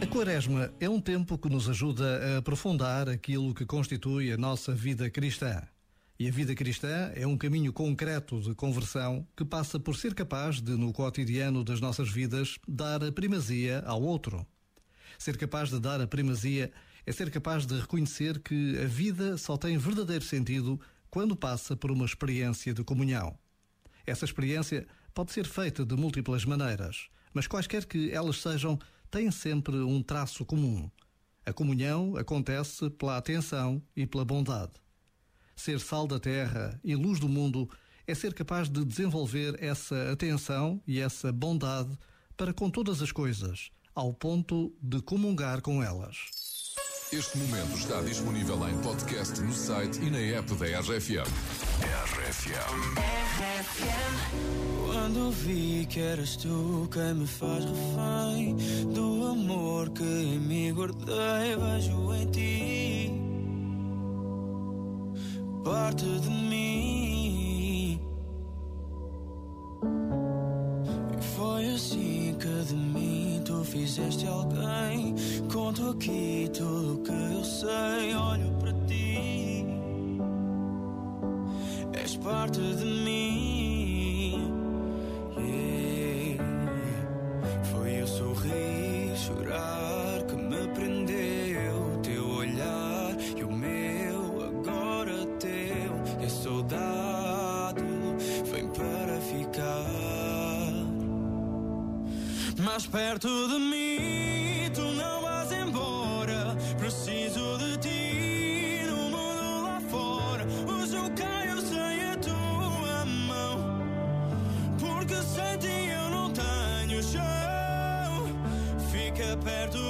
A Quaresma é um tempo que nos ajuda a aprofundar aquilo que constitui a nossa vida cristã. E a vida cristã é um caminho concreto de conversão que passa por ser capaz de, no cotidiano das nossas vidas, dar a primazia ao outro. Ser capaz de dar a primazia é ser capaz de reconhecer que a vida só tem verdadeiro sentido quando passa por uma experiência de comunhão. Essa experiência pode ser feita de múltiplas maneiras, mas quaisquer que elas sejam, têm sempre um traço comum. A comunhão acontece pela atenção e pela bondade. Ser sal da terra e luz do mundo é ser capaz de desenvolver essa atenção e essa bondade para com todas as coisas, ao ponto de comungar com elas. Este momento está disponível em podcast no site e na app da RFM. RFM. Quando vi que eras tu quem me faz refém do amor que em mim guardei, vejo em ti parte de mim. E foi assim de mim tu fizeste alguém. Conto aqui tudo o que eu sei, olho para ti. És parte de mim. Mais perto de mim, tu não vais embora. Preciso de ti no mundo lá fora. Hoje eu caio sem a tua mão. Porque sem ti eu não tenho chão. Fica perto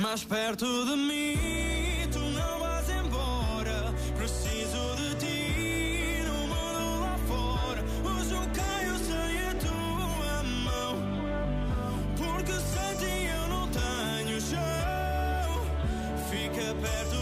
Mais perto de mim. Tu não vais embora. Preciso de ti no mundo lá fora. Hoje eu caio sem a tua mão. Porque sem ti eu não tenho chão. Fica perto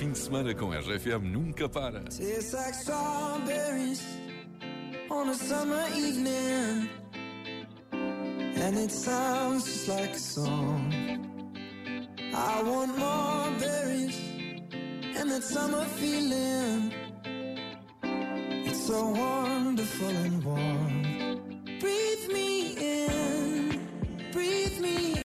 Fim de semana com RFM Nunca Para. Tastes like strawberries on a summer evening, and it sounds just like a song. I want more berries and that summer feeling. It's so wonderful and warm.